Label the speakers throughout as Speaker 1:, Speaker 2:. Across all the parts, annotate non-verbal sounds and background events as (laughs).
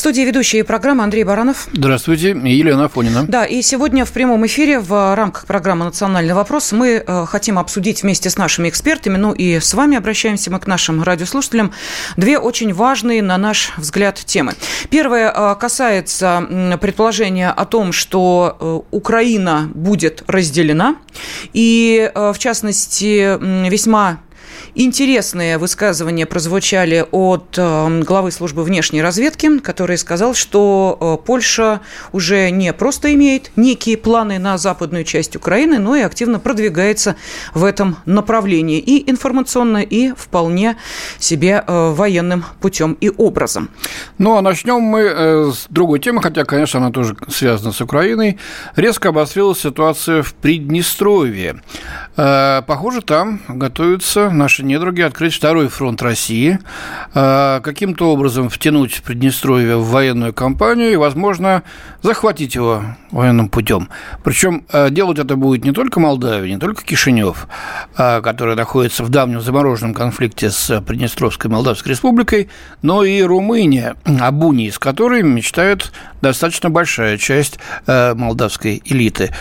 Speaker 1: В студии ведущие программы Андрей Баранов.
Speaker 2: Здравствуйте, Елена Афонина.
Speaker 1: Да, и сегодня в прямом эфире в рамках программы «Национальный вопрос» мы э, хотим обсудить вместе с нашими экспертами, ну и с вами обращаемся мы к нашим радиослушателям, две очень важные, на наш взгляд, темы. Первое э, касается предположения о том, что э, Украина будет разделена, и, в частности, весьма Интересные высказывания прозвучали от э, главы службы внешней разведки, который сказал, что э, Польша уже не просто имеет некие планы на западную часть Украины, но и активно продвигается в этом направлении и информационно, и вполне себе э, военным путем и образом.
Speaker 2: Ну, а начнем мы с другой темы, хотя, конечно, она тоже связана с Украиной. Резко обострилась ситуация в Приднестровье. Похоже, там готовятся наши наши недруги открыть второй фронт России, а, каким-то образом втянуть Приднестровье в военную кампанию и, возможно, захватить его военным путем. Причем а, делать это будет не только Молдавия, не только Кишинев, а, который находится в давнем замороженном конфликте с Приднестровской Молдавской Республикой, но и Румыния, об унии с которой мечтает достаточно большая часть молдавской элиты.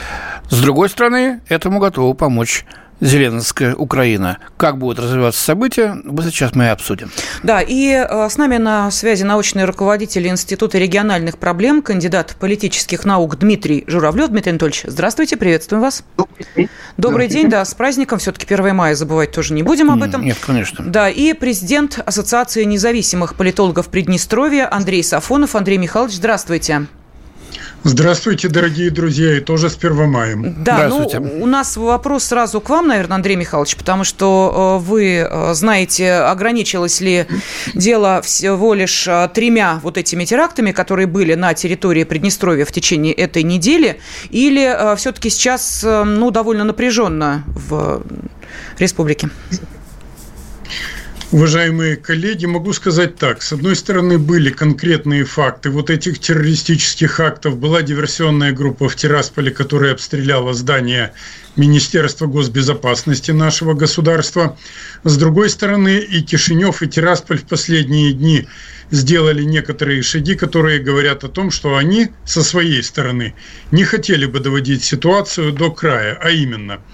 Speaker 2: С другой стороны, этому готова помочь Зеленская Украина. Как будут развиваться события, сейчас мы и обсудим.
Speaker 1: Да, и э, с нами на связи научный руководитель Института региональных проблем, кандидат политических наук Дмитрий Журавлев. Дмитрий Анатольевич, здравствуйте, приветствуем вас. Добрый день. Добрый день, да, с праздником. Все-таки 1 мая забывать тоже не будем об этом.
Speaker 2: Нет, конечно.
Speaker 1: Да, и президент Ассоциации независимых политологов Приднестровья Андрей Сафонов. Андрей Михайлович, здравствуйте.
Speaker 3: Здравствуйте, дорогие друзья, и тоже с Первомаем.
Speaker 1: Да, ну, у нас вопрос сразу к вам, наверное, Андрей Михайлович, потому что э, вы э, знаете, ограничилось ли дело всего лишь э, тремя вот этими терактами, которые были на территории Приднестровья в течение этой недели, или все-таки сейчас, ну, довольно напряженно в республике?
Speaker 3: Уважаемые коллеги, могу сказать так. С одной стороны, были конкретные факты вот этих террористических актов. Была диверсионная группа в Тирасполе, которая обстреляла здание Министерства госбезопасности нашего государства. С другой стороны, и Кишинев, и Тирасполь в последние дни сделали некоторые шаги, которые говорят о том, что они со своей стороны не хотели бы доводить ситуацию до края, а именно –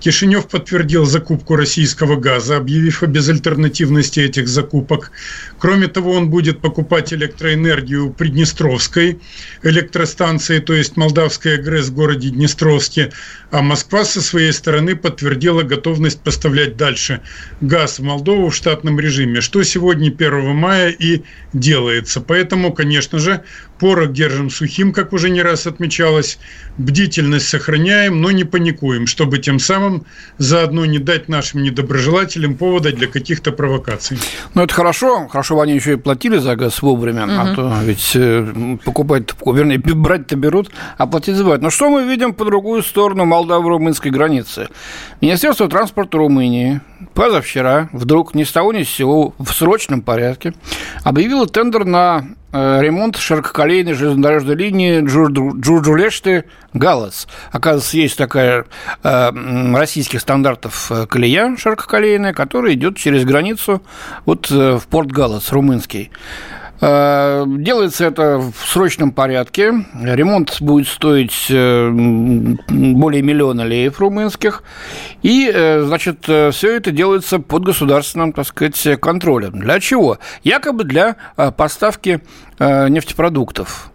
Speaker 3: Кишинев подтвердил закупку российского газа, объявив о безальтернативности этих закупок. Кроме того, он будет покупать электроэнергию у Приднестровской электростанции, то есть Молдавская ГРЭС в городе Днестровске. А Москва со своей стороны подтвердила готовность поставлять дальше газ в Молдову в штатном режиме, что сегодня 1 мая и делается. Поэтому, конечно же, порох держим сухим, как уже не раз отмечалось, бдительность сохраняем, но не паникуем, чтобы тем самым заодно не дать нашим недоброжелателям повода для каких-то провокаций.
Speaker 2: Ну, это хорошо. Хорошо, они еще и платили за газ вовремя, угу. а то ведь э, покупать, вернее, брать-то берут, а платить забывают. Но что мы видим по другую сторону молдаво-румынской границы? Министерство транспорта Румынии позавчера вдруг ни с того ни с сего в срочном порядке объявило тендер на ремонт ширококолейной железнодорожной линии Джурджулешты Галас. Оказывается, есть такая э, российских стандартов э, колея ширококолейная, которая идет через границу вот э, в порт Галас, румынский. Э, делается это в срочном порядке. Ремонт будет стоить э, более миллиона леев румынских. И, э, значит, все это делается под государственным, так сказать, контролем. Для чего? Якобы для поставки нефтепродуктов.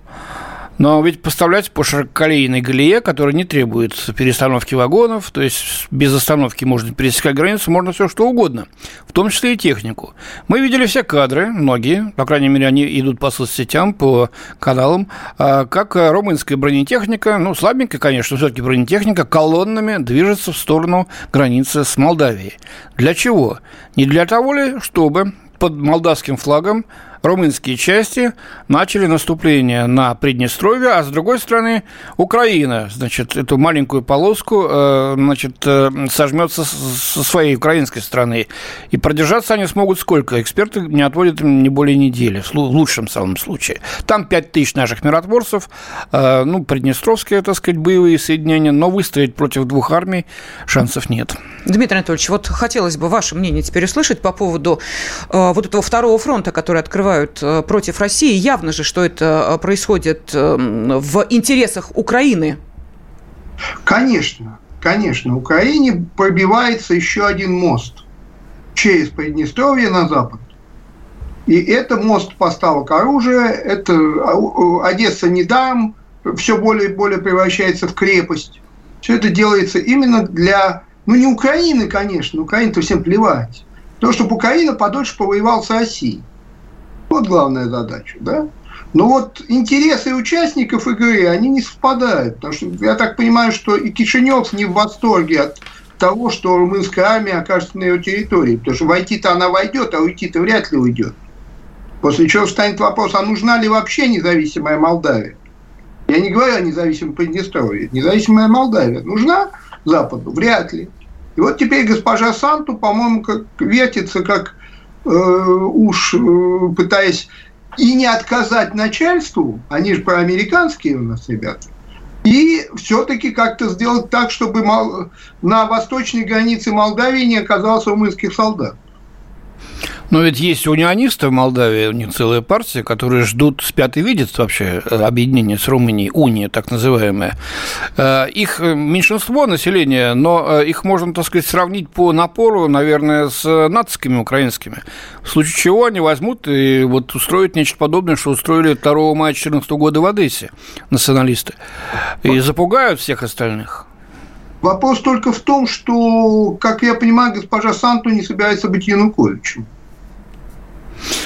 Speaker 2: Но ведь поставлять по ширококолейной галее, которая не требует перестановки вагонов, то есть без остановки можно пересекать границу, можно все что угодно, в том числе и технику. Мы видели все кадры, многие, по крайней мере, они идут по соцсетям, по каналам, а, как румынская бронетехника, ну, слабенькая, конечно, все-таки бронетехника, колоннами движется в сторону границы с Молдавией. Для чего? Не для того ли, чтобы под молдавским флагом румынские части начали наступление на Приднестровье, а с другой стороны Украина, значит, эту маленькую полоску, э, значит, э, сожмется со своей украинской стороны. И продержаться они смогут сколько? Эксперты не отводят им не более недели, в лучшем самом случае. Там 5 тысяч наших миротворцев, э, ну, приднестровские, так сказать, боевые соединения, но выстоять против двух армий шансов нет.
Speaker 1: Дмитрий Анатольевич, вот хотелось бы ваше мнение теперь услышать по поводу вот этого второго фронта, который открывают э, против России. Явно же, что это э, происходит э, в интересах Украины.
Speaker 4: Конечно, конечно. Украине пробивается еще один мост через Приднестровье на запад. И это мост поставок оружия, это а, Одесса недаром все более и более превращается в крепость. Все это делается именно для, ну не Украины, конечно, Украине-то всем плевать. То, чтобы Украина подольше повоевала с Россией. Вот главная задача, да? Но вот интересы участников игры, они не совпадают. Потому что я так понимаю, что и Кишинев не в восторге от того, что румынская армия окажется на ее территории. Потому что войти-то она войдет, а уйти-то вряд ли уйдет. После чего встанет вопрос, а нужна ли вообще независимая Молдавия? Я не говорю о независимом Приднестровье. Независимая Молдавия нужна Западу? Вряд ли. И вот теперь госпожа Санту, по-моему, как вертится, как уж э, пытаясь и не отказать начальству, они же проамериканские у нас ребята, и все-таки как-то сделать так, чтобы на восточной границе Молдавии не оказалось румынских солдат.
Speaker 2: Но ведь есть унионисты в Молдавии, у них целая партия, которые ждут, спят и видят вообще э, объединение с Румынией, уния так называемая. Э, их э, меньшинство населения, но их можно, так сказать, сравнить по напору, наверное, с нациками украинскими. В случае чего они возьмут и вот устроят нечто подобное, что устроили 2 мая 2014 года в Одессе националисты. И запугают всех остальных.
Speaker 4: Вопрос только в том, что, как я понимаю, госпожа Санту не собирается быть Януковичем.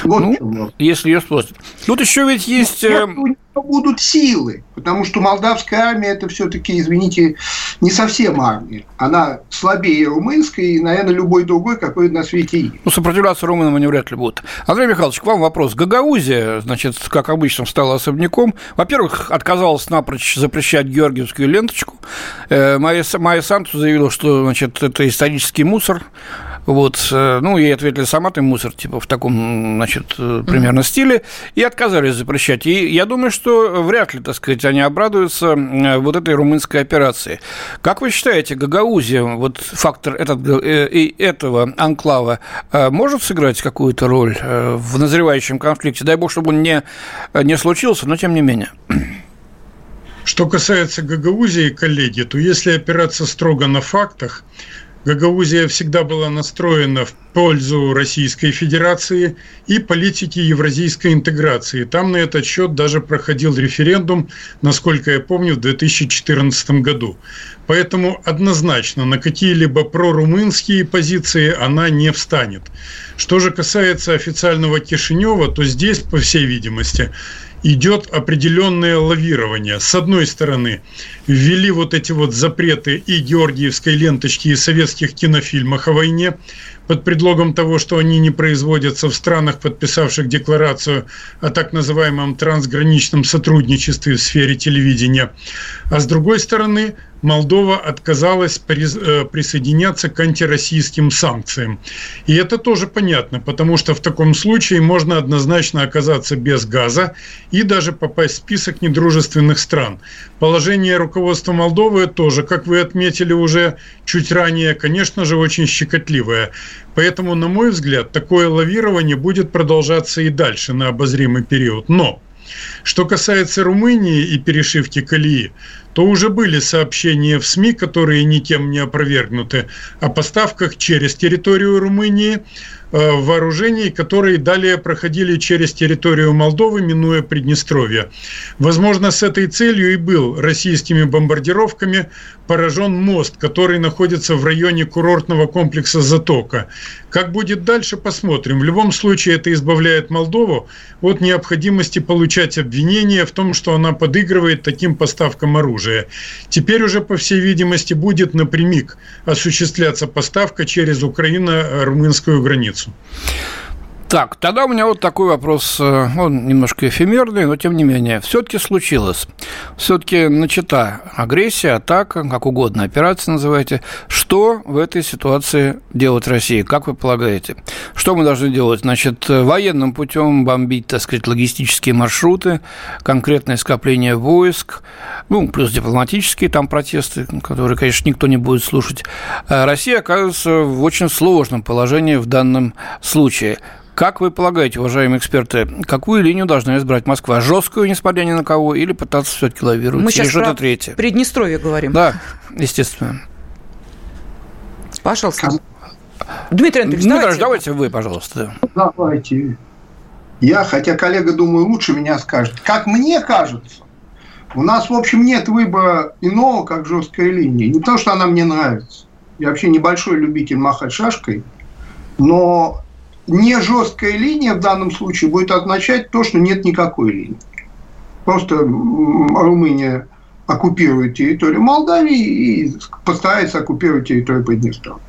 Speaker 2: Вот ну, если ее спросят. Тут еще ведь есть... Нет,
Speaker 4: будут силы, потому что молдавская армия это все-таки, извините, не совсем армия. Она слабее румынской и, наверное, любой другой, какой на свете есть.
Speaker 2: Ну, сопротивляться румынам они вряд ли будут. Андрей Михайлович, к вам вопрос. Гагаузия, значит, как обычно, стала особняком. Во-первых, отказалась напрочь запрещать георгиевскую ленточку. Э, Майя, Майя Санту заявила, что, значит, это исторический мусор. Вот, э, ну, ей ответили, сама ты мусор, типа, в таком, значит, примерно стиле, и отказались запрещать. И я думаю, что вряд ли, так сказать, они обрадуются вот этой румынской операции. Как вы считаете, Гагаузия, вот фактор этот, э, и этого анклава, э, может сыграть какую-то роль э, в назревающем конфликте? Дай бог, чтобы он не, не случился, но тем не менее.
Speaker 3: Что касается Гагаузии, коллеги, то если опираться строго на фактах, Гагаузия всегда была настроена в пользу Российской Федерации и политики евразийской интеграции. Там на этот счет даже проходил референдум, насколько я помню, в 2014 году. Поэтому однозначно на какие-либо прорумынские позиции она не встанет. Что же касается официального Кишинева, то здесь, по всей видимости, идет определенное лавирование. С одной стороны, ввели вот эти вот запреты и георгиевской ленточки, и советских кинофильмах о войне под предлогом того, что они не производятся в странах, подписавших декларацию о так называемом трансграничном сотрудничестве в сфере телевидения. А с другой стороны, Молдова отказалась э, присоединяться к антироссийским санкциям. И это тоже понятно, потому что в таком случае можно однозначно оказаться без газа и даже попасть в список недружественных стран. Положение руководства Молдовы тоже, как вы отметили уже чуть ранее, конечно же, очень щекотливое. Поэтому, на мой взгляд, такое лавирование будет продолжаться и дальше на обозримый период. Но что касается Румынии и перешивки колеи, то уже были сообщения в СМИ, которые никем не опровергнуты, о поставках через территорию Румынии Э, вооружений, которые далее проходили через территорию Молдовы, минуя Приднестровье. Возможно, с этой целью и был российскими бомбардировками поражен мост, который находится в районе курортного комплекса «Затока». Как будет дальше, посмотрим. В любом случае, это избавляет Молдову от необходимости получать обвинения в том, что она подыгрывает таким поставкам оружия. Теперь уже, по всей видимости, будет напрямик осуществляться поставка через Украино-румынскую границу границу.
Speaker 2: Так, тогда у меня вот такой вопрос, э, он немножко эфемерный, но тем не менее. Все-таки случилось. Все-таки начата агрессия, атака, как угодно, операция называйте. Что в этой ситуации делать России? Как вы полагаете? Что мы должны делать? Значит, военным путем бомбить, так сказать, логистические маршруты, конкретное скопление войск, ну, плюс дипломатические там протесты, которые, конечно, никто не будет слушать. Э, Россия оказывается в очень сложном положении в данном случае. Как вы полагаете, уважаемые эксперты, какую линию должна избрать Москва? Жесткую, несмотря ни на кого, или пытаться все-таки лавировать?
Speaker 1: Мы сейчас
Speaker 2: что-то третье?
Speaker 1: Приднестровье говорим.
Speaker 2: Да, естественно.
Speaker 1: Пожалуйста. Дмитрий Анатольевич,
Speaker 2: ну,
Speaker 1: давайте.
Speaker 2: давайте вы, пожалуйста.
Speaker 4: Давайте. Я, хотя коллега, думаю, лучше меня скажет. Как мне кажется, у нас, в общем, нет выбора иного, как жесткая линия. Не то, что она мне нравится. Я вообще небольшой любитель махать шашкой, но не жесткая линия в данном случае будет означать то, что нет никакой линии. Просто Румыния оккупирует территорию Молдавии и постарается оккупировать территорию Приднестровья.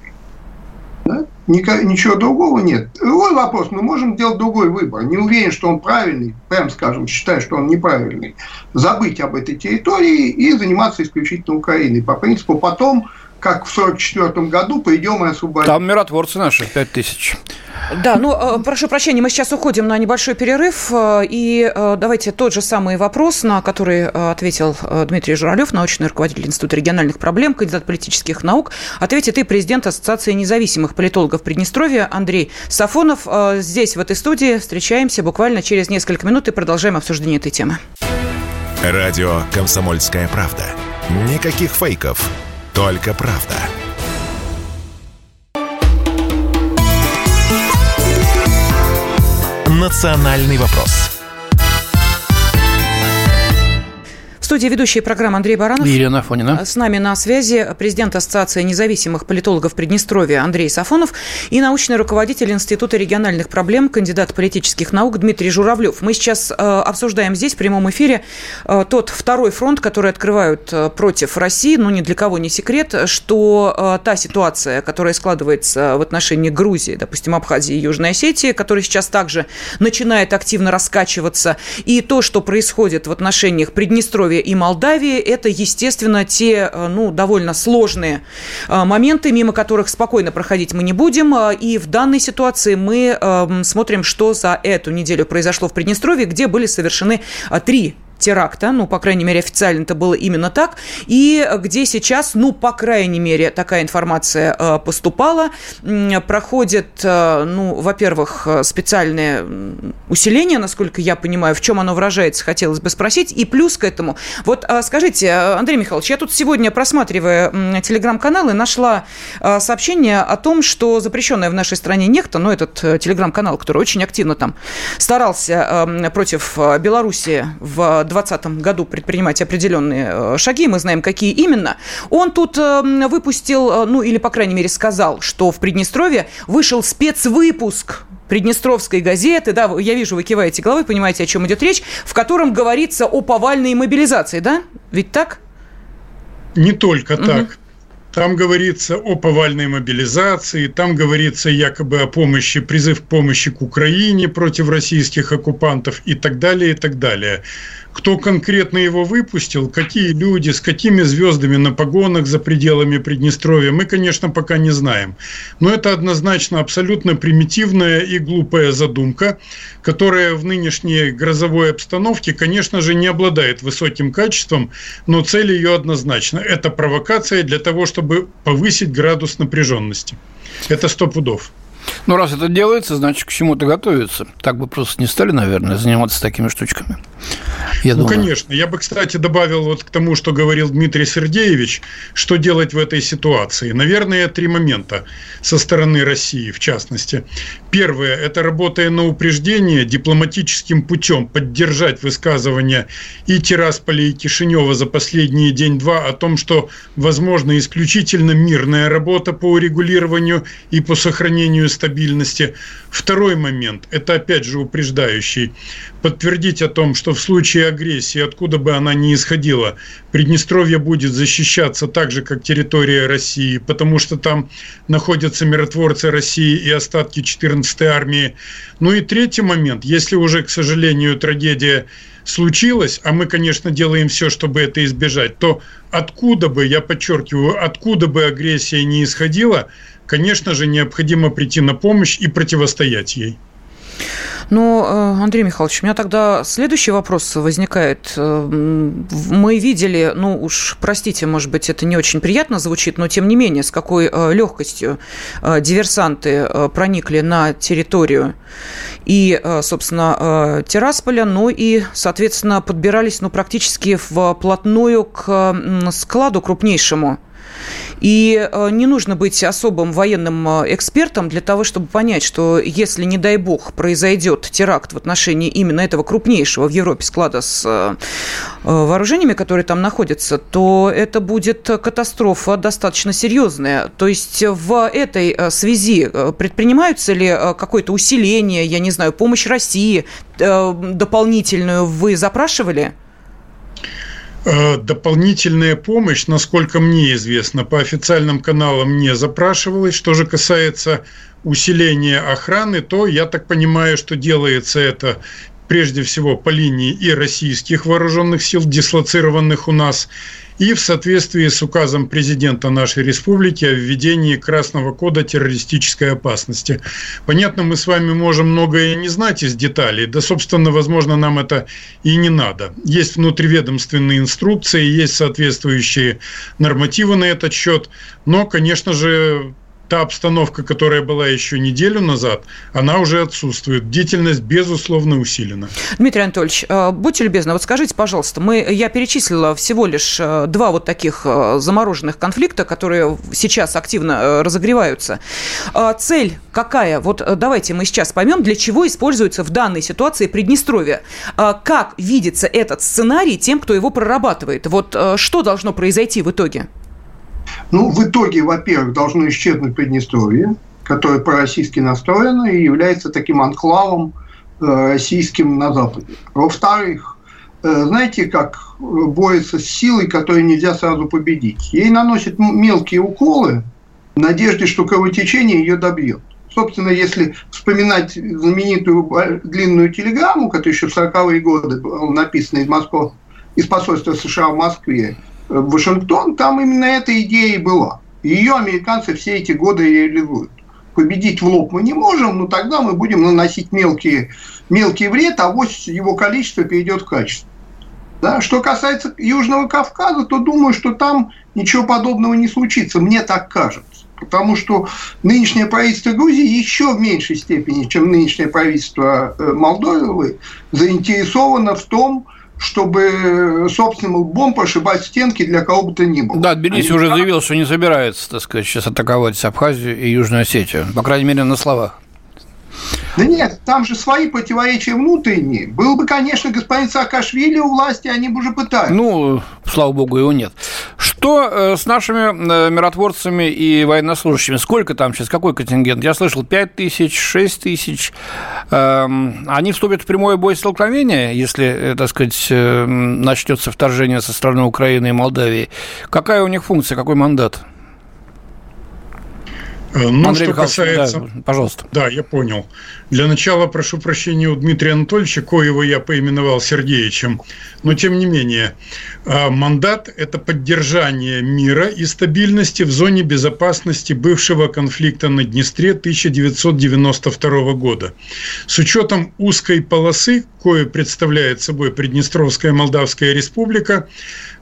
Speaker 4: Да? Ничего другого нет. Другой вопрос. Мы можем сделать другой выбор. Не уверен, что он правильный. Прям скажем, считаю, что он неправильный. Забыть об этой территории и заниматься исключительно Украиной. По принципу потом как в 1944 году пойдем и освободим.
Speaker 2: Там миротворцы наши, 5 тысяч.
Speaker 1: Да, ну, э, прошу прощения, мы сейчас уходим на небольшой перерыв, э, и э, давайте тот же самый вопрос, на который ответил Дмитрий Журавлев, научный руководитель Института региональных проблем, кандидат политических наук, ответит и президент Ассоциации независимых политологов Приднестровья Андрей Сафонов. Здесь, в этой студии, встречаемся буквально через несколько минут и продолжаем обсуждение этой темы.
Speaker 5: Радио «Комсомольская правда». Никаких фейков, только правда. «Национальный вопрос»
Speaker 1: студии ведущая программы Андрей Баранов.
Speaker 2: Елена Афонина.
Speaker 1: С нами на связи президент Ассоциации независимых политологов Приднестровья Андрей Сафонов и научный руководитель Института региональных проблем, кандидат политических наук Дмитрий Журавлев. Мы сейчас э, обсуждаем здесь в прямом эфире э, тот второй фронт, который открывают э, против России. Ну, ни для кого не секрет, что та ситуация, которая складывается в отношении Грузии, допустим, Абхазии и Южной Осетии, которая сейчас также начинает активно раскачиваться, и то, что происходит в отношениях Приднестровья и Молдавии, это, естественно, те, э, ну, довольно сложные э, моменты, мимо которых спокойно проходить мы не будем. Э, и в данной ситуации мы эм, смотрим, что за эту неделю произошло в Приднестровье, где были совершены три теракта, ну, по крайней мере, официально это было именно так, и где сейчас, ну, по крайней мере, такая информация э, поступала, проходит, э, ну, во-первых, специальное усиление, насколько я понимаю, в чем оно выражается, хотелось бы спросить, и плюс к этому, вот э, скажите, Андрей Михайлович, я тут сегодня, просматривая телеграм-каналы, нашла сообщение о том, что запрещенная в нашей стране нехта, ну, этот телеграм-канал, который очень активно там старался против Беларуси в 2020 году предпринимать определенные э, шаги, мы знаем, какие именно, он тут эм, выпустил, э, ну или, по крайней мере, сказал, что в Приднестровье вышел спецвыпуск Приднестровской газеты, да, я вижу, вы киваете головой, понимаете, о чем идет речь, в котором говорится о повальной мобилизации, да? Ведь так?
Speaker 3: Не только угу. так. Там говорится о повальной мобилизации, там говорится якобы о помощи, призыв к помощи к Украине против российских оккупантов и так далее, и так далее. Кто конкретно его выпустил, какие люди, с какими звездами на погонах за пределами Приднестровья, мы, конечно, пока не знаем. Но это однозначно абсолютно примитивная и глупая задумка, которая в нынешней грозовой обстановке, конечно же, не обладает высоким качеством, но цель ее однозначна. Это провокация для того, чтобы повысить градус напряженности. Это сто пудов.
Speaker 2: Ну, раз это делается, значит, к чему-то готовится. Так бы просто не стали, наверное, заниматься такими штучками.
Speaker 3: Я ну, думаю. конечно. Я бы, кстати, добавил вот к тому, что говорил Дмитрий Сергеевич, что делать в этой ситуации. Наверное, три момента со стороны России, в частности. Первое – это работая на упреждение, дипломатическим путем поддержать высказывания и Тирасполя, и Кишинева за последние день-два о том, что возможно исключительно мирная работа по урегулированию и по сохранению стабильности. Второй момент – это опять же упреждающий. Подтвердить о том, что в случае агрессии, откуда бы она ни исходила, Приднестровье будет защищаться так же, как территория России, потому что там находятся миротворцы России и остатки 14-й армии. Ну и третий момент, если уже, к сожалению, трагедия случилась, а мы, конечно, делаем все, чтобы это избежать, то откуда бы, я подчеркиваю, откуда бы агрессия не исходила, конечно же, необходимо прийти на помощь и противостоять ей.
Speaker 1: Ну, э, Андрей Михайлович, у меня тогда следующий вопрос возникает. Э, мы видели, ну уж простите, может быть, это не очень приятно звучит, но тем не менее, с какой э, легкостью диверсанты проникли на территорию и, собственно, Террасполя, ну и, соответственно, подбирались ну, практически вплотную к складу крупнейшему и э, не нужно быть особым военным э, экспертом для того, чтобы понять, что если, не дай бог, произойдет теракт в отношении именно этого крупнейшего в Европе склада с э, вооружениями, которые там находятся, то это будет катастрофа достаточно серьезная. То есть в этой связи предпринимаются ли какое-то усиление, я не знаю, помощь России дополнительную вы запрашивали?
Speaker 3: Э, дополнительная помощь, насколько мне известно, по официальным каналам не запрашивалась. Что же касается усиления охраны, то я так понимаю, что делается это прежде всего по линии и российских вооруженных сил, дислоцированных у нас, и в соответствии с указом президента нашей республики о введении Красного кода террористической опасности. Понятно, мы с вами можем многое не знать из деталей, да, собственно, возможно, нам это и не надо. Есть внутриведомственные инструкции, есть соответствующие нормативы на этот счет, но, конечно же, та обстановка, которая была еще неделю назад, она уже отсутствует. Бдительность, безусловно, усилена.
Speaker 1: Дмитрий Анатольевич, э, будьте любезны, вот скажите, пожалуйста, мы, я перечислила всего лишь э, два вот таких э, замороженных конфликта, которые сейчас активно разогреваются. Цель какая? Вот давайте мы сейчас поймем, для чего используется в данной ситуации Приднестровье. Как видится этот сценарий тем, кто его прорабатывает? Вот что должно произойти в итоге?
Speaker 4: Ну, в итоге, во-первых, должно исчезнуть Приднестровье, которое пророссийски настроено и является таким анклавом э, российским на Западе. Во-вторых, э, знаете, как борется с силой, которую нельзя сразу победить? Ей наносят мелкие уколы в надежде, что кровотечение ее добьет. Собственно, если вспоминать знаменитую длинную телеграмму, которая еще в 40-е годы была написана из Москвы, из посольства США в Москве, Вашингтон, там именно эта идея и была. Ее американцы все эти годы реализуют. Победить в лоб мы не можем, но тогда мы будем наносить мелкие, мелкий вред, а вот его количество перейдет в качество. Да? Что касается Южного Кавказа, то думаю, что там ничего подобного не случится. Мне так кажется. Потому что нынешнее правительство Грузии еще в меньшей степени, чем нынешнее правительство э, Молдовы, заинтересовано в том, чтобы собственным лбом прошибать стенки для кого бы то ни было.
Speaker 2: Да, Тбилиси уже заявил, что не собирается, так сказать, сейчас атаковать Абхазию и Южную Осетию, по крайней мере, на словах.
Speaker 4: Да нет, там же свои противоречия внутренние. Был бы, конечно, господин Саакашвили у власти, они бы уже пытались.
Speaker 2: Ну, слава богу, его нет. Что э, с нашими э, миротворцами и военнослужащими? Сколько там сейчас? Какой контингент? Я слышал, 5 тысяч, 6 тысяч. Эм, они вступят в прямое боестолкновение, если, э, так сказать, начнется вторжение со стороны Украины и Молдавии. Какая у них функция, какой мандат?
Speaker 3: Ну, Андрей что касается... Да,
Speaker 2: пожалуйста.
Speaker 3: Да, я понял. Для начала прошу прощения у Дмитрия Анатольевича, коего я поименовал Сергеевичем. Но, тем не менее, э, мандат – это поддержание мира и стабильности в зоне безопасности бывшего конфликта на Днестре 1992 года. С учетом узкой полосы, кое представляет собой Приднестровская Молдавская Республика,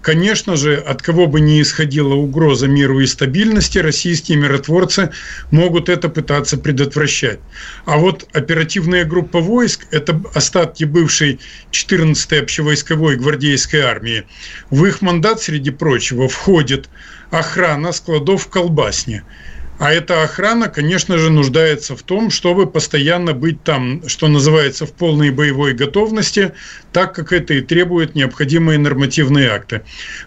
Speaker 3: Конечно же, от кого бы ни исходила угроза миру и стабильности, российские миротворцы могут это пытаться предотвращать. А вот оперативная группа войск – это остатки бывшей 14-й общевойсковой гвардейской армии. В их мандат, среди прочего, входит охрана складов в Колбасне. А эта охрана, конечно же, нуждается в том, чтобы постоянно быть там, что называется, в полной боевой готовности, так как это и требует необходимые нормативные акты.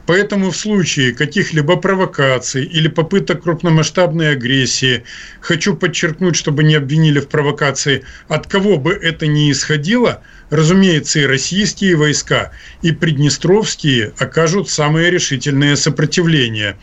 Speaker 3: Поэтому в случае каких-либо провокаций или попыток крупномасштабной агрессии, хочу подчеркнуть, чтобы не обвинили в провокации, от кого бы это ни исходило – Разумеется, и российские войска, и приднестровские окажут самое решительное сопротивление.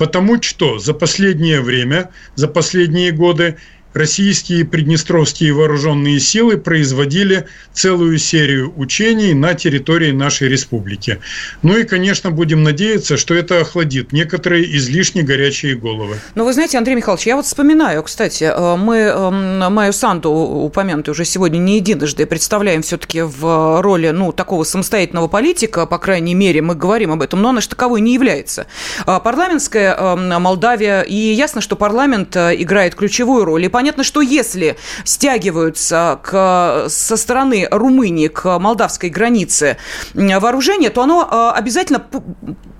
Speaker 3: Потому что за последнее время, за последние годы российские приднестровские вооруженные силы производили целую серию учений на территории нашей республики. Ну и, конечно, будем надеяться, что это охладит некоторые излишне горячие головы.
Speaker 1: Ну, вы знаете, Андрей Михайлович, я вот вспоминаю, кстати, э, мы эм, Майю Санду, упомянутую уже сегодня не единожды, представляем все-таки в роли, ну, такого самостоятельного политика, по крайней мере, мы говорим об этом, но она же таковой не является. А парламентская эм, Молдавия, и ясно, что парламент э, играет ключевую роль, и понятно, что если стягиваются к, со стороны Румынии к молдавской границе вооружения, то оно а, обязательно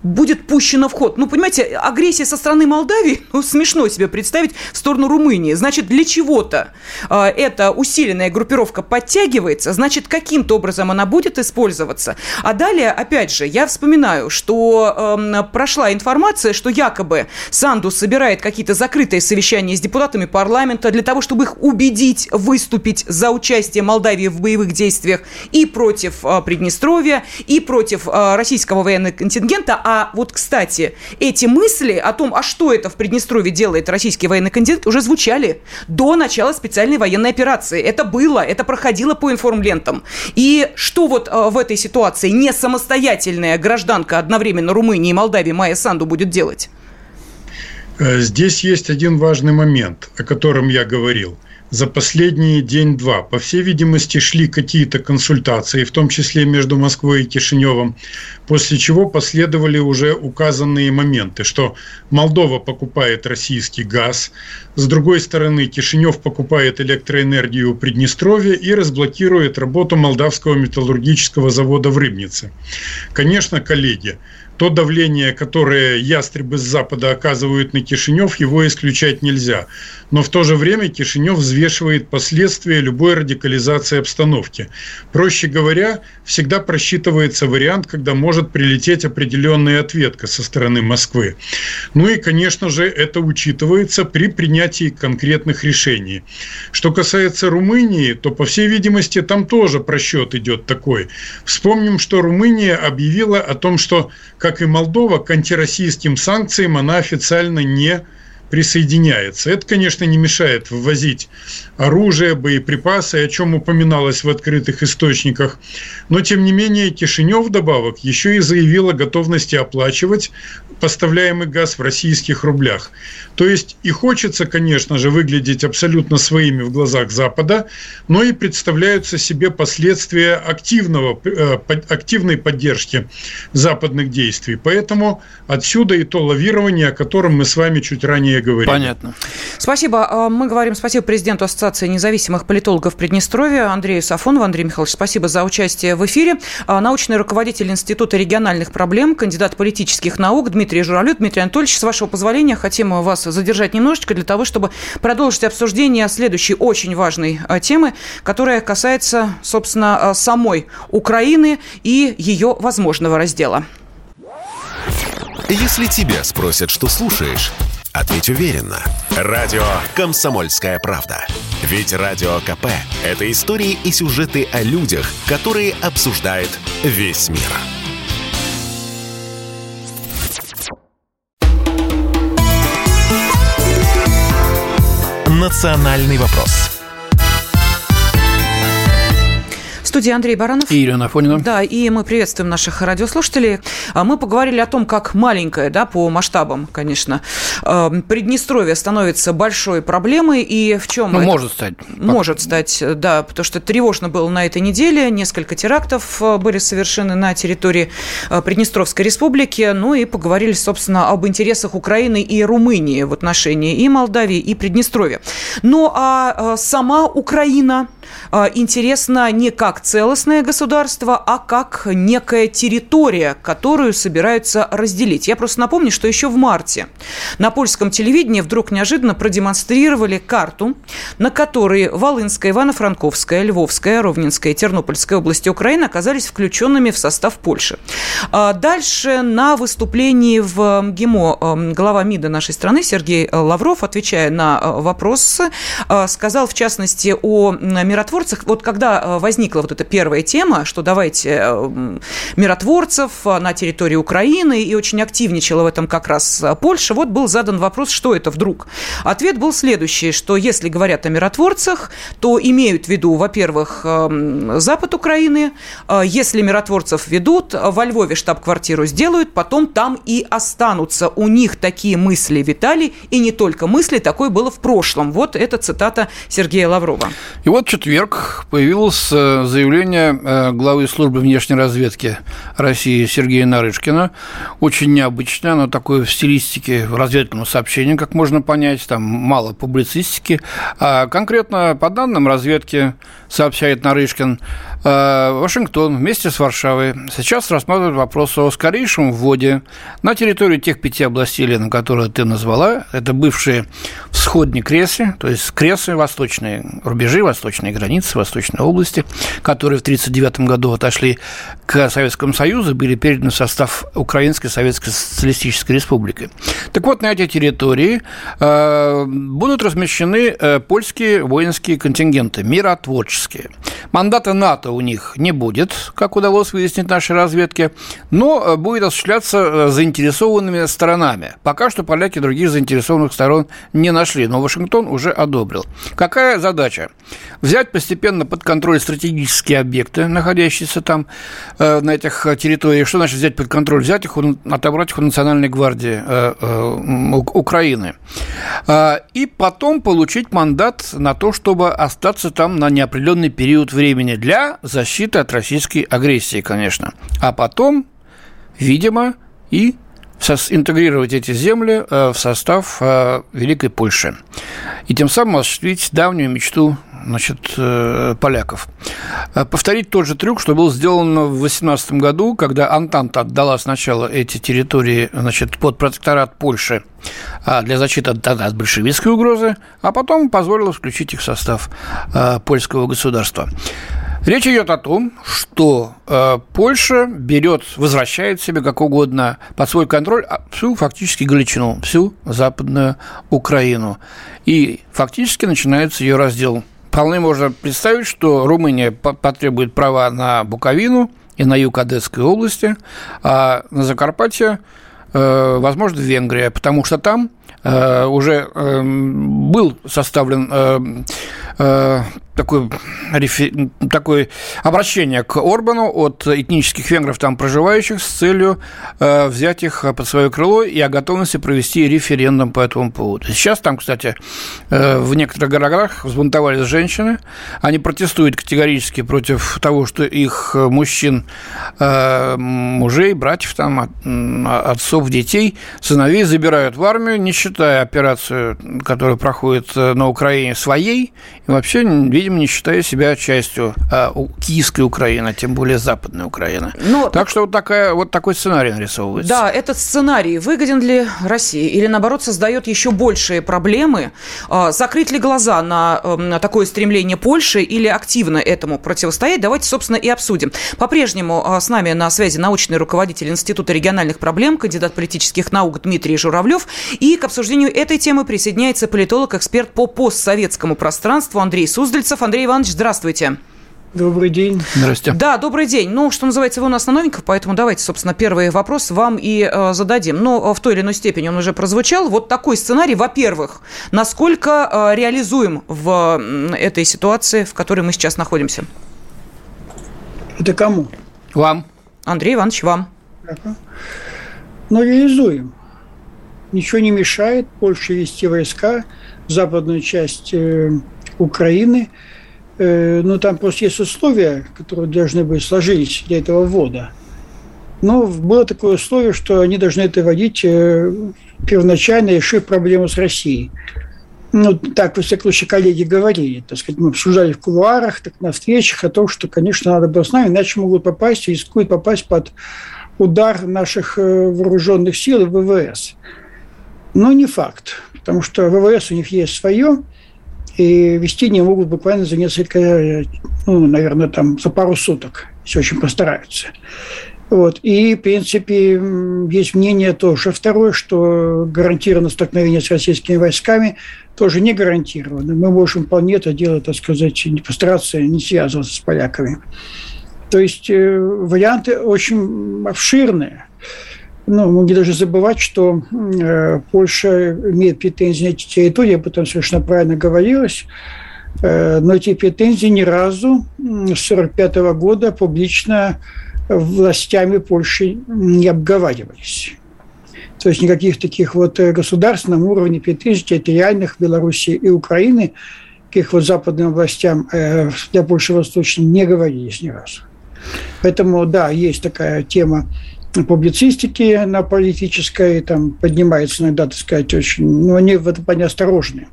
Speaker 1: будет пущено в ход. Ну, понимаете, агрессия со стороны Молдавии, (laughs) ну, смешно себе представить, в сторону Румынии. Значит, для чего-то э, эта усиленная группировка подтягивается, значит, каким-то образом она будет использоваться. А далее, опять же, я вспоминаю, что э, прошла информация, что якобы Санду собирает какие-то закрытые совещания с депутатами парламента для того, чтобы их убедить выступить за участие Молдавии в боевых действиях и против э, Приднестровья, и против э, российского военного контингента, а вот, кстати, эти мысли о том, а что это в Приднестровье делает российский военный кандидат, уже звучали до начала специальной военной операции. Это было, это проходило по информлентам. И что вот э, в этой ситуации не самостоятельная гражданка одновременно Румынии и Молдавии Майя Санду будет делать?
Speaker 3: Э, здесь есть один важный момент, о котором я говорил – за последние день-два. По всей видимости, шли какие-то консультации, в том числе между Москвой и Кишиневым, после чего последовали уже указанные моменты, что Молдова покупает российский газ, с другой стороны, Кишинев покупает электроэнергию у Приднестровья и разблокирует работу молдавского металлургического завода в Рыбнице. Конечно, коллеги, то давление, которое ястребы с Запада оказывают на Кишинев, его исключать нельзя. Но в то же время Кишинев взвешивает последствия любой радикализации обстановки. Проще говоря, всегда просчитывается вариант, когда может прилететь определенная ответка со стороны Москвы. Ну и, конечно же, это учитывается при принятии конкретных решений. Что касается Румынии, то, по всей видимости, там тоже просчет идет такой. Вспомним, что Румыния объявила о том, что как и Молдова, к антироссийским санкциям она официально не присоединяется. Это, конечно, не мешает ввозить оружие, боеприпасы, о чем упоминалось в открытых источниках. Но, тем не менее, Кишинев вдобавок еще и заявил о готовности оплачивать поставляемый газ в российских рублях. То есть и хочется, конечно же, выглядеть абсолютно своими в глазах Запада, но и представляются себе последствия активного, э, активной поддержки западных действий. Поэтому отсюда и то лавирование, о котором мы с вами чуть ранее говорили.
Speaker 1: Понятно. Спасибо. А, мы говорим спасибо президенту Ассоциации независимых политологов Приднестровья Андрею Сафонову. Андрей Михайлович, спасибо за участие в эфире. А, научный руководитель Института региональных проблем, кандидат политических наук Дмитрий Журавлев. Дмитрий Анатольевич, с вашего позволения, хотим вас задержать немножечко для того, чтобы продолжить обсуждение следующей очень важной а, темы, которая касается, собственно, самой Украины и ее возможного раздела.
Speaker 5: Если тебя спросят, что слушаешь, ответь уверенно. Радио «Комсомольская правда». Ведь Радио КП – это истории и сюжеты о людях, которые обсуждает весь мир. «Национальный вопрос»
Speaker 1: студии Андрей Баранов.
Speaker 2: И Елена Афонина.
Speaker 1: Да, и мы приветствуем наших радиослушателей. А Мы поговорили о том, как маленькое, да, по масштабам, конечно, а, Приднестровье становится большой проблемой, и в чем...
Speaker 2: Ну, это... может стать.
Speaker 1: Может стать, да, потому что тревожно было на этой неделе. Несколько терактов а, были совершены на территории Приднестровской республики. Ну и поговорили, собственно, об интересах Украины и Румынии в отношении и Молдавии, и Приднестровья. Ну а сама Украина а, интересно не как целостное государство, а как некая территория, которую собираются разделить. Я просто напомню, что еще в марте на польском телевидении вдруг неожиданно продемонстрировали карту, на которой Волынская, Ивано-Франковская, Львовская, Ровненская Тернопольская области Украины оказались включенными в состав Польши. А дальше на выступлении в ГИМО глава МИДа нашей страны Сергей Лавров, отвечая на вопросы, сказал в частности о миротворцах. Вот когда возникла вот эта первая тема, что давайте миротворцев на территории Украины, и очень активничала в этом как раз Польша, вот был задан вопрос, что это вдруг. Ответ был следующий, что если говорят о миротворцах, то имеют в виду, во-первых, запад Украины, если миротворцев ведут, во Львове штаб-квартиру сделают, потом там и останутся. У них такие мысли витали, и не только мысли, такое было в прошлом. Вот это цитата Сергея Лаврова.
Speaker 2: И вот четверг появилось э, заявление э, главы службы внешней разведки России Сергея Нарышкина. Очень необычное, оно такое в стилистике разведывательного сообщения, как можно понять, там мало публицистики. А конкретно по данным разведки, сообщает Нарышкин, Вашингтон вместе с Варшавой сейчас рассматривает вопрос о скорейшем вводе на территорию тех пяти областей, на которые ты назвала. Это бывшие всходни Кресы, то есть Кресы, восточные рубежи, восточные границы, восточные области, которые в 1939 году отошли к Советскому Союзу, были переданы в состав Украинской Советской Социалистической Республики. Так вот, на эти территории э, будут размещены э, польские воинские контингенты, миротворческие. Мандата НАТО у них не будет, как удалось выяснить нашей разведке, но э, будет осуществляться э, заинтересованными сторонами. Пока что поляки других заинтересованных сторон не нашли, но Вашингтон уже одобрил. Какая задача? Взять постепенно под контроль стратегические объекты, находящиеся там, э, на этих территориях. Что значит взять под контроль? Взять их, отобрать их у Национальной гвардии Украины. И потом получить мандат на то, чтобы остаться там на неопределенный период времени для защиты от российской агрессии, конечно. А потом, видимо, и интегрировать эти земли э, в состав э, Великой Польши. И тем самым осуществить давнюю мечту значит, э, поляков. Повторить тот же трюк, что был сделан в 18 году, когда Антанта отдала сначала эти территории значит, под протекторат Польши для защиты от, от большевистской угрозы, а потом позволила включить их в состав польского государства. Речь идет о том, что э, Польша берет, возвращает себе как угодно под свой контроль а, всю фактически Галичину, всю западную Украину. И фактически начинается ее раздел. Вполне можно представить, что Румыния потребует права на Буковину и на юг Одесской области, а на Закарпатье, э, возможно, Венгрия, потому что там э, уже э, был составлен э, э, такое, такое обращение к Орбану от этнических венгров там проживающих с целью э, взять их под свое крыло и о готовности провести референдум по этому поводу. Сейчас там, кстати, э, в некоторых городах взбунтовались женщины. Они протестуют категорически против того, что их мужчин, э, мужей, братьев, там, отцов, детей, сыновей забирают в армию, не считая операцию, которая проходит на Украине, своей. Вообще, видимо, не считая себя частью а, киевской Украины, тем более западной Украины. Но... Так что вот, такая, вот такой сценарий нарисовывается.
Speaker 1: Да, этот сценарий выгоден ли России или, наоборот, создает еще большие проблемы? А, закрыть ли глаза на, эм, на такое стремление Польши или активно этому противостоять? Давайте, собственно, и обсудим. По-прежнему а, с нами на связи научный руководитель Института региональных проблем, кандидат политических наук Дмитрий Журавлев. И к обсуждению этой темы присоединяется политолог-эксперт по постсоветскому пространству Андрей Суздальцев. Андрей Иванович, здравствуйте.
Speaker 6: Добрый день.
Speaker 2: Здравствуйте.
Speaker 1: Да, добрый день. Ну, что называется, вы у нас на новеньках, поэтому давайте, собственно, первый вопрос вам и э, зададим. Но в той или иной степени он уже прозвучал. Вот такой сценарий, во-первых, насколько э, реализуем в э, этой ситуации, в которой мы сейчас находимся?
Speaker 6: Это кому?
Speaker 2: Вам.
Speaker 1: Андрей Иванович, вам.
Speaker 6: Ну, реализуем. Ничего не мешает Польше вести войска в западную часть э, Украины. Э, ну, там просто есть условия, которые должны быть сложились для этого ввода. Но было такое условие, что они должны это вводить э, первоначально, решив проблему с Россией. ну, так, во всяком случае, коллеги говорили, так сказать, мы обсуждали в кулуарах, так на встречах о том, что, конечно, надо было с нами, иначе могут попасть и рискуют попасть под удар наших э, вооруженных сил и ВВС. Но не факт, потому что ВВС у них есть свое, и вести не могут буквально за несколько, ну, наверное, там за пару суток, если очень постараются. Вот. И, в принципе, есть мнение тоже второе, что гарантированно столкновение с российскими войсками тоже не гарантировано. Мы можем вполне это делать, так сказать, не постараться не связываться с поляками. То есть э, варианты очень обширные. Ну, мы не должны забывать, что э, Польша имеет претензии на эти территории, об этом совершенно правильно говорилось, э, но эти претензии ни разу с 1945 года публично властями Польши не обговаривались. То есть никаких таких вот э, государственном уровне претензий территориальных Беларуси и Украины, каких вот западным властям э, для Польши Восточной не говорились ни разу. Поэтому, да, есть такая тема публицистики на политической, там поднимается иногда, так сказать, очень, но они в этом плане осторожны.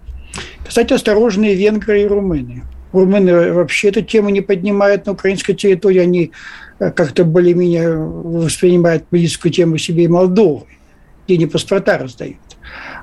Speaker 6: Кстати, осторожные венгры и румыны. Румыны вообще эту тему не поднимают на украинской территории, они Э, как-то более-менее воспринимают близкую тему себе и Молдовы, где они паспорта раздают.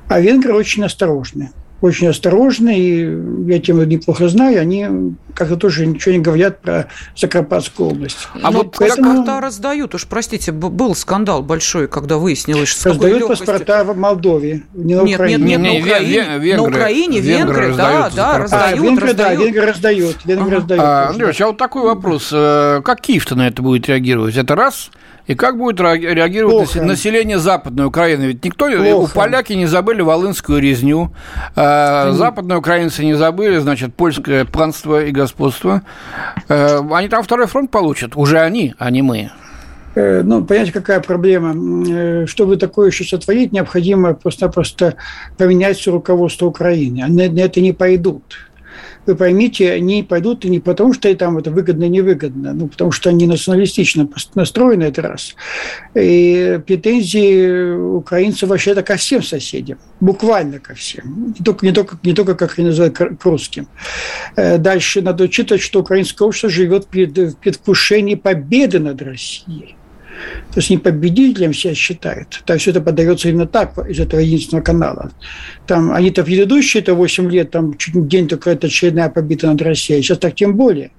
Speaker 6: А венгры очень осторожны очень осторожны, и я тему неплохо знаю, они как-то тоже ничего не говорят про Закарпатскую область.
Speaker 1: А ну, вот поэтому... паспорта раздают, уж простите, был скандал большой, когда выяснилось, что
Speaker 6: Раздают легкости... паспорта в Молдове,
Speaker 1: не на нет, Украине. Нет, нет, на Украине, венгры, на Украине венгры, венгры да, да, раздают,
Speaker 6: а, венгры, раздают. Да, венгры раздают, венгры ага. раздают.
Speaker 2: А, Андрюш, а вот такой вопрос, э, как Киев-то на это будет реагировать? Это раз – и как будет реагировать Плохо. население Западной Украины? Ведь никто, Плохо. у поляки не забыли волынскую резню, mm. западные украинцы не забыли, значит, польское панство и господство. Э, они там второй фронт получат, уже они, а не мы.
Speaker 6: Э, ну, понимаете, какая проблема? Чтобы такое еще сотворить, необходимо просто-просто поменять все руководство Украины. Они на это не пойдут вы поймите, они пойдут не потому, что там это выгодно невыгодно, ну, потому что они националистично настроены это раз. И претензии украинцев вообще-то ко всем соседям, буквально ко всем, не только, не только, не только как они называют, к русским. Э, дальше надо учитывать, что украинское общество живет в предвкушении победы над Россией. То есть не победителем себя считают. Там все это подается именно так, из этого единственного канала. Там они-то в предыдущие это 8 лет, там чуть день только это очередная победа над Россией. Сейчас так тем более.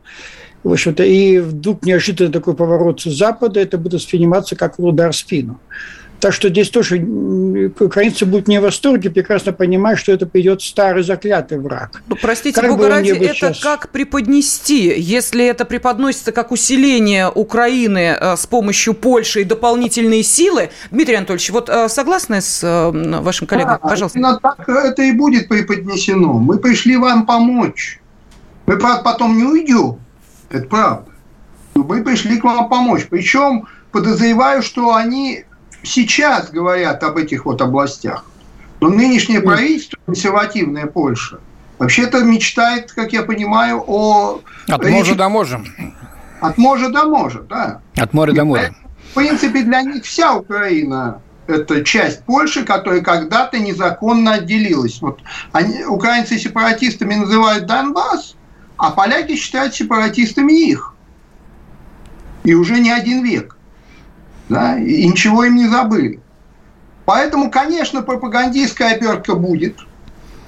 Speaker 6: В общем-то, и вдруг неожиданно такой поворот с Запада, это будет восприниматься как удар в спину. Так что здесь тоже украинцы будут не в восторге, прекрасно понимая, что это придет старый заклятый враг.
Speaker 1: Ну, простите, как Бога ради, это сейчас... как преподнести, если это преподносится как усиление Украины э, с помощью Польши и дополнительные силы? Дмитрий Анатольевич, вот э, согласны с э, вашим коллегой?
Speaker 4: Да, Пожалуйста. Именно так это и будет преподнесено. Мы пришли вам помочь. Мы, правда, потом не уйдем. Это правда. Но мы пришли к вам помочь. Причем подозреваю, что они сейчас говорят об этих вот областях. Но нынешнее правительство, консервативная Польша, вообще-то мечтает, как я понимаю, о...
Speaker 2: От моря до моря.
Speaker 4: От моря до моря, да.
Speaker 2: От моря до моря.
Speaker 4: В принципе, для них вся Украина – это часть Польши, которая когда-то незаконно отделилась. Вот они, украинцы сепаратистами называют Донбасс, а поляки считают сепаратистами их. И уже не один век да, и ничего им не забыли. Поэтому, конечно, пропагандистская обертка будет.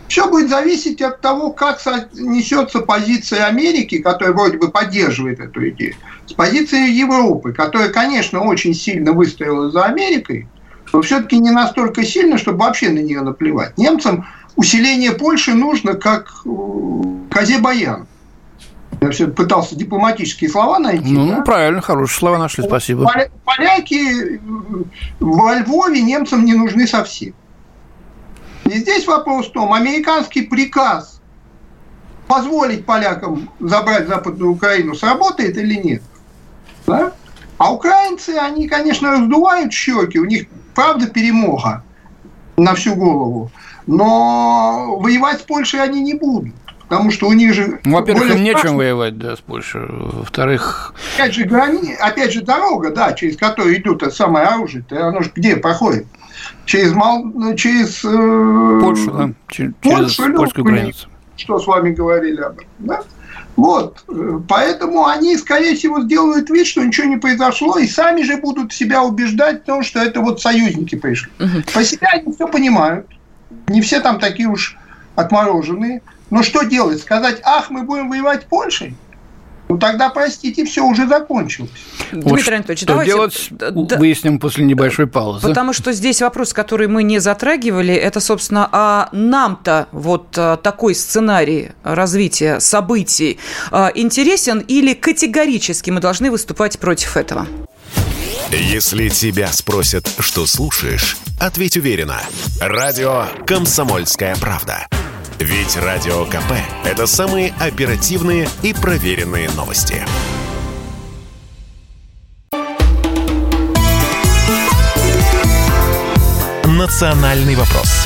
Speaker 4: Все будет зависеть от того, как несется позиция Америки, которая вроде бы поддерживает эту идею, с позицией Европы, которая, конечно, очень сильно выстояла за Америкой, но все-таки не настолько сильно, чтобы вообще на нее наплевать. Немцам усиление Польши нужно как э, козе баян. Я все пытался дипломатические слова найти.
Speaker 2: Ну, да? правильно, хорошие слова нашли, спасибо.
Speaker 4: Поляки во Львове немцам не нужны совсем. И здесь вопрос в том, американский приказ позволить полякам забрать Западную Украину сработает или нет. Да? А украинцы, они, конечно, раздувают щеки, у них правда перемога на всю голову, но воевать с Польшей они не будут. Потому что у них же...
Speaker 2: Ну, во-первых, им нечем воевать, да, с Польшей. Во-вторых...
Speaker 4: Опять же, грани... опять же, дорога, да, через которую идет это самое оружие, оно же где проходит? через, Мал... через э...
Speaker 2: Польшу, да, через Польшу, польскую границу.
Speaker 4: Что с вами говорили об этом, да? Вот, поэтому они, скорее всего, сделают вид, что ничего не произошло, и сами же будут себя убеждать в том, что это вот союзники пришли. Угу. По себе они все понимают, не все там такие уж отмороженные. Но что делать? Сказать, ах, мы будем воевать Польшей? Ну тогда, простите, все уже закончилось.
Speaker 1: Дмитрий вот Анатольевич,
Speaker 2: что давайте делать, да, выясним после небольшой паузы.
Speaker 1: Потому что здесь вопрос, который мы не затрагивали, это, собственно, а нам-то вот а, такой сценарий развития событий а, интересен или категорически мы должны выступать против этого?
Speaker 5: Если тебя спросят, что слушаешь, ответь уверенно. Радио «Комсомольская правда». Ведь Радио КП – это самые оперативные и проверенные новости. «Национальный вопрос»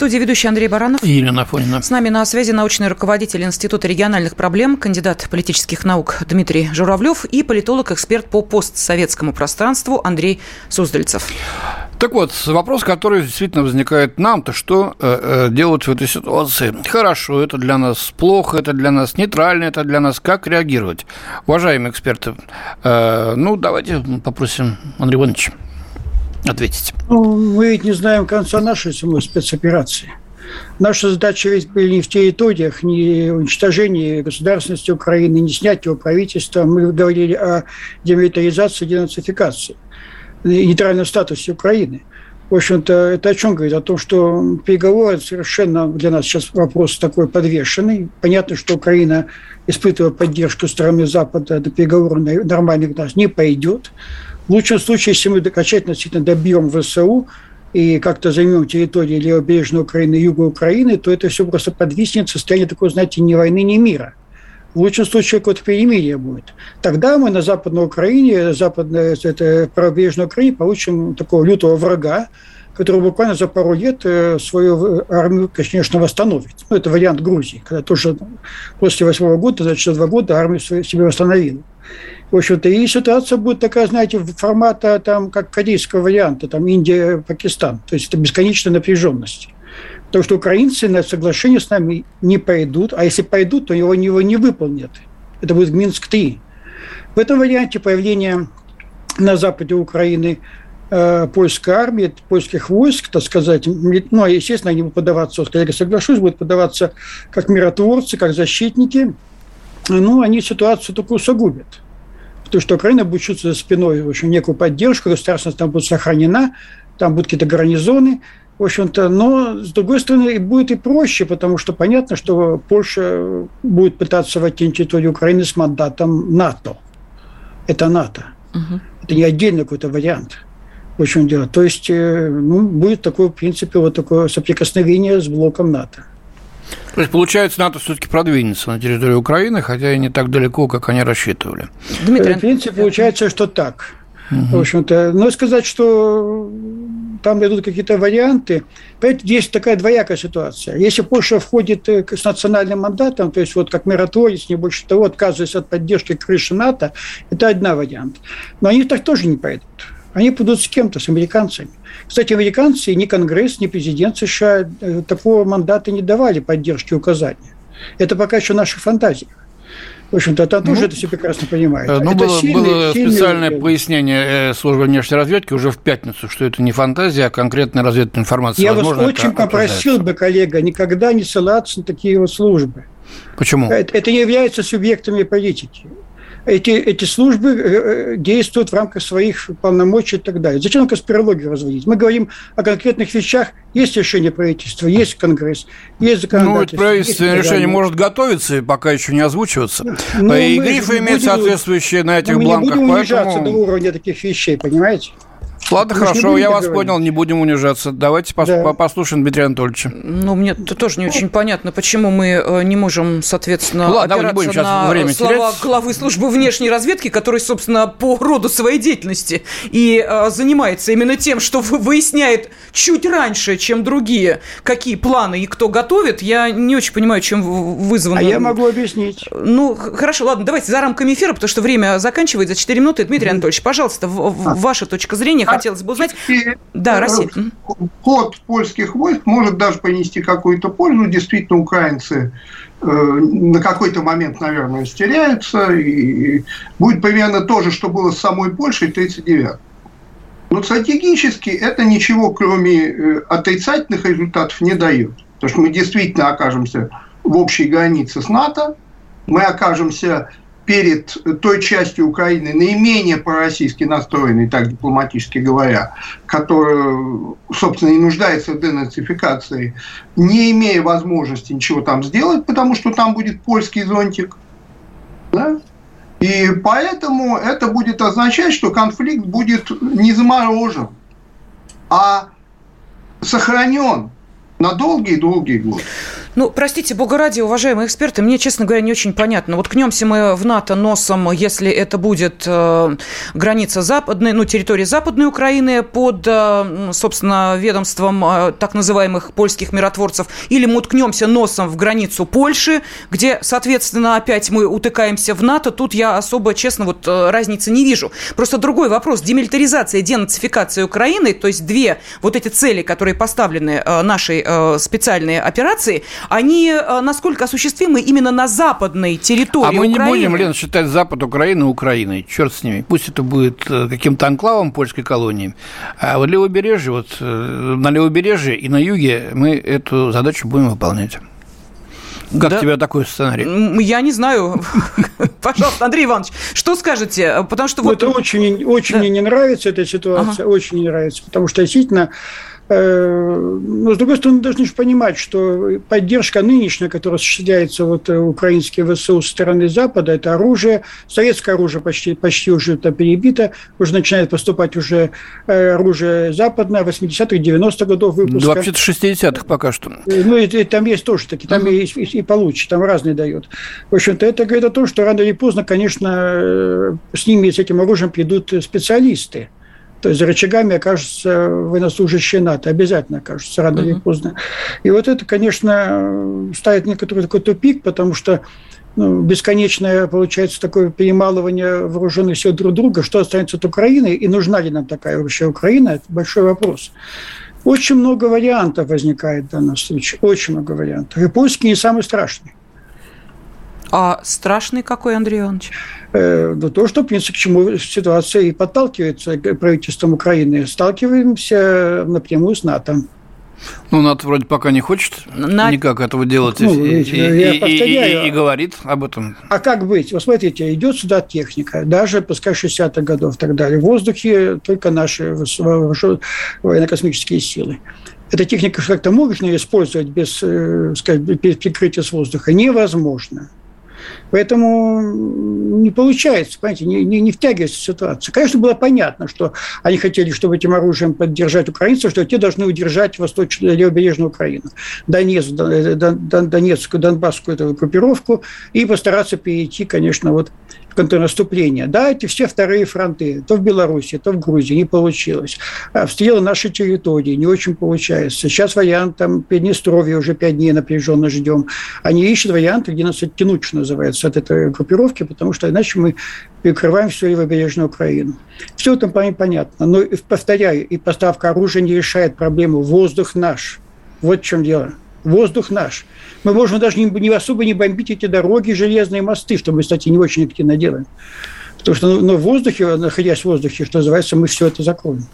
Speaker 1: студии ведущий Андрей Баранов.
Speaker 2: И Елена Афонина.
Speaker 1: С нами на связи научный руководитель Института региональных проблем, кандидат политических наук Дмитрий Журавлев и политолог-эксперт по постсоветскому пространству Андрей Суздальцев.
Speaker 2: Так вот, вопрос, который действительно возникает нам-то, что э, э, делать в этой ситуации? Хорошо, это для нас плохо, это для нас нейтрально, это для нас как реагировать? Уважаемые эксперты, э, ну, давайте попросим Андрея Ивановича ответить.
Speaker 6: Ну, мы ведь не знаем конца нашей самой спецоперации. Наша задача ведь были не в территориях, не уничтожении государственности Украины, не снятие правительства. Мы говорили о демилитаризации, денацификации, нейтральном статусе Украины. В общем-то, это о чем говорит? О том, что переговоры совершенно для нас сейчас вопрос такой подвешенный. Понятно, что Украина, испытывая поддержку стороны Запада, до переговоров нормальных нас не пойдет. В лучшем случае, если мы окончательно действительно добьем ВСУ и как-то займем территорию левобережной Украины юга Украины, то это все просто подвиснет в состоянии такой, знаете, ни войны, ни мира. В лучшем случае какое-то перемирие будет. Тогда мы на Западной Украине, западной, это правобережной Украине получим такого лютого врага, который буквально за пару лет э, свою армию, конечно, восстановит. Ну, это вариант Грузии, когда тоже после восьмого года, за два года армию себе восстановила. В общем-то, и ситуация будет такая, знаете, формата, там, как корейского варианта, там, Индия, Пакистан. То есть это бесконечная напряженность. Потому что украинцы на соглашение с нами не пойдут, а если пойдут, то его, его не выполнят. Это будет Минск-3. В этом варианте появление на западе Украины э, польской армии, польских войск, так сказать, ну, естественно, они будут подаваться, я соглашусь, будут подаваться как миротворцы, как защитники, ну, они ситуацию только усугубят то, что Украина будет чувствовать за спиной в общем, некую поддержку, государственность там будет сохранена, там будут какие-то гарнизоны, в общем-то, но, с другой стороны, будет и проще, потому что понятно, что Польша будет пытаться войти на территорию Украины с мандатом НАТО. Это НАТО. Угу. Это не отдельный какой-то вариант. В общем дело. То есть, э, ну, будет такое, в принципе, вот такое соприкосновение с блоком НАТО.
Speaker 2: То есть, получается, НАТО все-таки продвинется на территории Украины, хотя и не так далеко, как они рассчитывали.
Speaker 6: Дмитрий, в принципе, получается, что так. Угу. В общем-то, но сказать, что там идут какие-то варианты, поэтому здесь такая двоякая ситуация. Если Польша входит э, с национальным мандатом, то есть вот как миротворец, не больше того, отказываясь от поддержки крыши НАТО, это один вариант. Но они так тоже не пойдут. Они пойдут с кем-то, с американцами. Кстати, американцы, ни Конгресс, ни президент США э, такого мандата не давали поддержки указания. Это пока еще наши фантазии. В общем-то, там тоже ну, это все прекрасно понимает.
Speaker 2: Ну,
Speaker 6: это
Speaker 2: было, сильный, было сильный специальное сильный... пояснение э, службы внешней разведки уже в пятницу, что это не фантазия, а конкретная разведная информация.
Speaker 6: Я Возможно, вас очень попросил бы, коллега, никогда не ссылаться на такие вот службы.
Speaker 2: Почему?
Speaker 6: Это, это не является субъектами политики эти, эти службы э, э, действуют в рамках своих полномочий и так далее. Зачем конспирологию разводить? Мы говорим о конкретных вещах. Есть решение правительства, есть Конгресс, есть законодательство.
Speaker 2: Ну, правительственное решение может готовиться и пока еще не озвучиваться. Ну, и грифы имеют соответствующие на этих бланках.
Speaker 6: Мы не будем поэтому... до уровня таких вещей, понимаете?
Speaker 2: Ладно, Вы хорошо, я вас говорить? понял, не будем унижаться. Давайте да. послушаем Дмитрия Анатольевича.
Speaker 1: Ну, мне тоже не очень понятно, почему мы э, не можем, соответственно, ладно, опираться не будем на время слова терять. главы службы внешней разведки, который, собственно, по роду своей деятельности и э, занимается именно тем, что выясняет чуть раньше, чем другие, какие планы и кто готовит. Я не очень понимаю, чем вызвано. А
Speaker 6: я могу объяснить.
Speaker 1: Ну, хорошо, ладно, давайте за рамками эфира, потому что время заканчивается за 4 минуты. Дмитрий Анатольевич, пожалуйста, в, а. ваша точка зрения, хотелось бы узнать. И, да, э, Россия.
Speaker 4: Ход польских войск может даже принести какую-то пользу. Действительно, украинцы э, на какой-то момент, наверное, стеряются. И будет примерно то же, что было с самой Польшей в 1939 но стратегически это ничего, кроме э, отрицательных результатов, не дает. Потому что мы действительно окажемся в общей границе с НАТО, мы окажемся перед той частью Украины, наименее пророссийски настроенной, так дипломатически говоря, которая, собственно, не нуждается в денацификации, не имея возможности ничего там сделать, потому что там будет польский зонтик. Да? И поэтому это будет означать, что конфликт будет не заморожен, а сохранен на долгие-долгие годы.
Speaker 1: Ну, простите, бога ради, уважаемые эксперты, мне, честно говоря, не очень понятно. Вот кнемся мы в НАТО носом, если это будет э, граница западной, ну, территории Западной Украины под, э, собственно, ведомством э, так называемых польских миротворцев, или мы уткнемся носом в границу Польши, где, соответственно, опять мы утыкаемся в НАТО. Тут я особо, честно, вот э, разницы не вижу. Просто другой вопрос. Демилитаризация, денацификация Украины, то есть две вот эти цели, которые поставлены э, нашей э, специальной операции – они э, насколько осуществимы именно на западной территории
Speaker 2: А мы
Speaker 1: Украины?
Speaker 2: не будем, Лен, считать Запад Украины Украиной. Черт с ними. Пусть это будет э, каким-то анклавом польской колонии. А вот левобережье, вот э, на левобережье и на юге мы эту задачу будем выполнять. Как да? тебе такой сценарий?
Speaker 1: Я не знаю. (laughs) Пожалуйста, Андрей Иванович, что скажете? Потому что
Speaker 6: ну, вот... Это очень, очень да. мне не нравится эта ситуация, ага. очень не нравится, потому что действительно но, с другой стороны, должны же понимать, что поддержка нынешняя, которая осуществляется вот э, украинские ВСУ со стороны Запада, это оружие, советское оружие почти, почти уже это перебито, уже начинает поступать уже э, оружие западное, 80-х, 90-х годов выпуска.
Speaker 2: Да, вообще-то 60-х пока что.
Speaker 6: Ну, и, и там есть тоже такие, там uh-huh. и, и получше, там разные дают. В общем-то, это говорит о том, что рано или поздно, конечно, с ними, с этим оружием придут специалисты. То есть за рычагами окажутся военнослужащие НАТО, обязательно окажутся рано или поздно. И вот это, конечно, ставит некоторый такой тупик, потому что ну, бесконечное, получается, такое перемалывание вооруженных сил друг друга, что останется от Украины, и нужна ли нам такая вообще Украина, это большой вопрос. Очень много вариантов возникает в данном случае, очень много вариантов. И польский не самый страшный.
Speaker 1: А страшный какой, Андрей Иванович?
Speaker 6: Э, ну, то, что, в принципе, к чему ситуация и подталкивается правительством Украины. Сталкиваемся напрямую с НАТО.
Speaker 2: Ну, НАТО вроде пока не хочет На... никак этого делать ну, и, и, и, и, и говорит об этом.
Speaker 6: А как быть? Вот смотрите, идет сюда техника, даже пускай 60-х годов и так далее. В воздухе только наши военно-космические силы. Эта техника как-то можно использовать без, э, сказать, без прикрытия с воздуха? Невозможно. Поэтому не получается, понимаете, не, не, не втягивается ситуация. Конечно, было понятно, что они хотели, чтобы этим оружием поддержать украинцев, что те должны удержать восточную левобережную Украину, Донецк, Донецкую, Донбасскую эту группировку и постараться перейти, конечно, вот контрнаступления. Да, эти все вторые фронты, то в Беларуси, то в Грузии, не получилось. Обстрелы нашей территории не очень получается. Сейчас вариант там Приднестровье уже пять дней напряженно ждем. Они ищут варианты, где нас оттянуть, что называется, от этой группировки, потому что иначе мы перекрываем всю левобережную Украину. Все это понятно. Но, повторяю, и поставка оружия не решает проблему. Воздух наш. Вот в чем дело. Воздух наш. Мы можем даже не, не особо не бомбить эти дороги, железные мосты, что мы, кстати, не очень активно делаем. Потому что ну, ну, в воздухе, находясь в воздухе, что называется, мы все это закроем.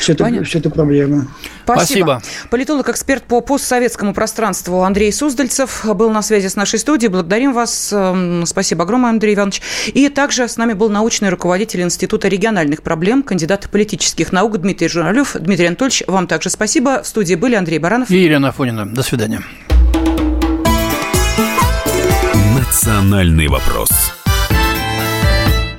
Speaker 6: Все это, все это проблема.
Speaker 1: Спасибо. Спасибо. Политолог-эксперт по постсоветскому пространству Андрей Суздальцев был на связи с нашей студией. Благодарим вас. Эм, спасибо огромное, Андрей Иванович. И также с нами был научный руководитель Института региональных проблем, кандидат политических наук Дмитрий Журавлев. Дмитрий Анатольевич, вам также спасибо. В студии были Андрей Баранов
Speaker 2: и Елена Афонина. До свидания.
Speaker 5: Национальный вопрос.